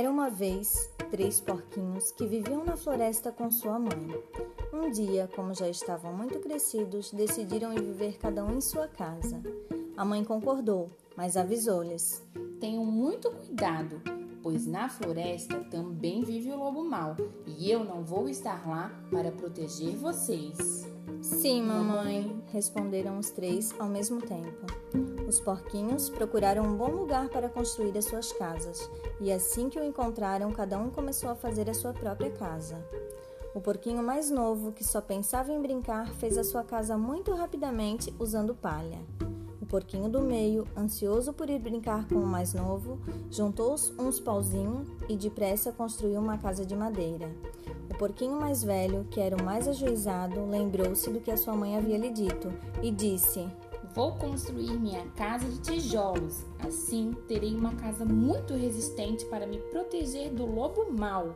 Era uma vez três porquinhos que viviam na floresta com sua mãe. Um dia, como já estavam muito crescidos, decidiram ir viver cada um em sua casa. A mãe concordou, mas avisou-lhes: Tenham muito cuidado, pois na floresta também vive o lobo mau e eu não vou estar lá para proteger vocês. Sim, mamãe, responderam os três ao mesmo tempo. Os porquinhos procuraram um bom lugar para construir as suas casas, e assim que o encontraram, cada um começou a fazer a sua própria casa. O porquinho mais novo, que só pensava em brincar, fez a sua casa muito rapidamente usando palha. O porquinho do meio, ansioso por ir brincar com o mais novo, juntou uns pauzinhos e depressa construiu uma casa de madeira. O porquinho mais velho, que era o mais ajuizado, lembrou-se do que a sua mãe havia lhe dito e disse: Vou construir minha casa de tijolos. Assim terei uma casa muito resistente para me proteger do lobo mau.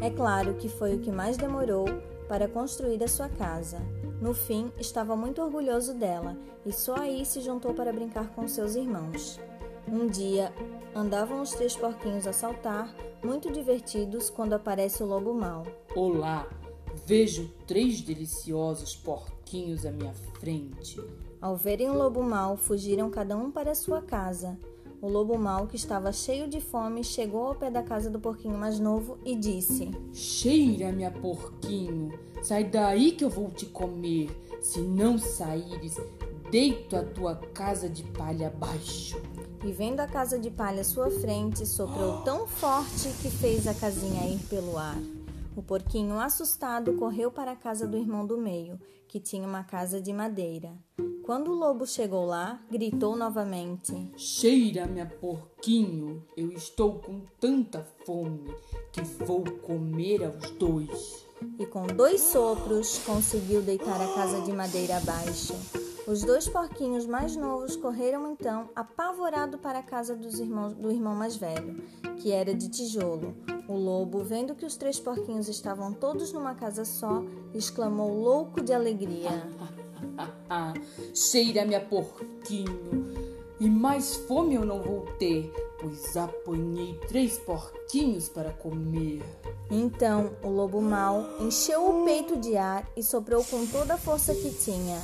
É claro que foi o que mais demorou para construir a sua casa. No fim, estava muito orgulhoso dela e só aí se juntou para brincar com seus irmãos. Um dia, andavam os três porquinhos a saltar, muito divertidos, quando aparece o lobo mau. Olá, vejo três deliciosos porquinhos à minha frente. Ao verem o lobo mau, fugiram cada um para sua casa. O lobo mau, que estava cheio de fome, chegou ao pé da casa do porquinho mais novo e disse: Cheira, minha porquinho, sai daí que eu vou te comer. Se não saíres, deito a tua casa de palha abaixo. E vendo a casa de palha à sua frente, soprou tão forte que fez a casinha ir pelo ar. O porquinho, assustado, correu para a casa do irmão do meio, que tinha uma casa de madeira. Quando o lobo chegou lá, gritou novamente: Cheira, minha porquinho, eu estou com tanta fome que vou comer aos dois. E com dois sopros conseguiu deitar a casa de madeira abaixo. Os dois porquinhos mais novos correram então, apavorado para a casa dos irmãos, do irmão mais velho, que era de tijolo. O lobo, vendo que os três porquinhos estavam todos numa casa só, exclamou louco de alegria: Cheira, minha porquinho, e mais fome eu não vou ter, pois apanhei três porquinhos para comer. Então o lobo mau encheu o peito de ar e soprou com toda a força que tinha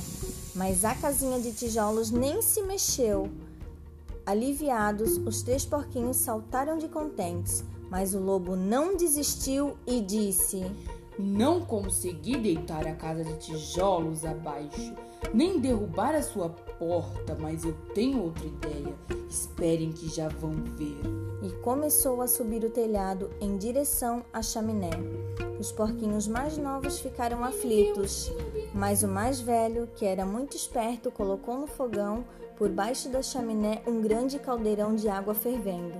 mas a casinha de tijolos nem se mexeu. Aliviados, os três porquinhos saltaram de contentes, mas o lobo não desistiu e disse: Não consegui deitar a casa de tijolos abaixo, nem derrubar a sua porta, mas eu tenho outra ideia. Esperem que já vão ver. E começou a subir o telhado em direção à chaminé. Os porquinhos mais novos ficaram aflitos, mas o mais velho, que era muito esperto, colocou no fogão, por baixo da chaminé, um grande caldeirão de água fervendo.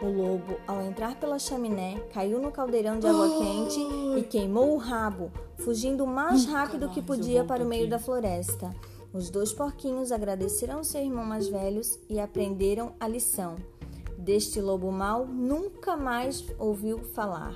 O lobo, ao entrar pela chaminé, caiu no caldeirão de água quente e queimou o rabo, fugindo o mais rápido que podia para o meio da floresta. Os dois porquinhos agradeceram seu irmão mais velhos e aprenderam a lição. Deste lobo mau nunca mais ouviu falar.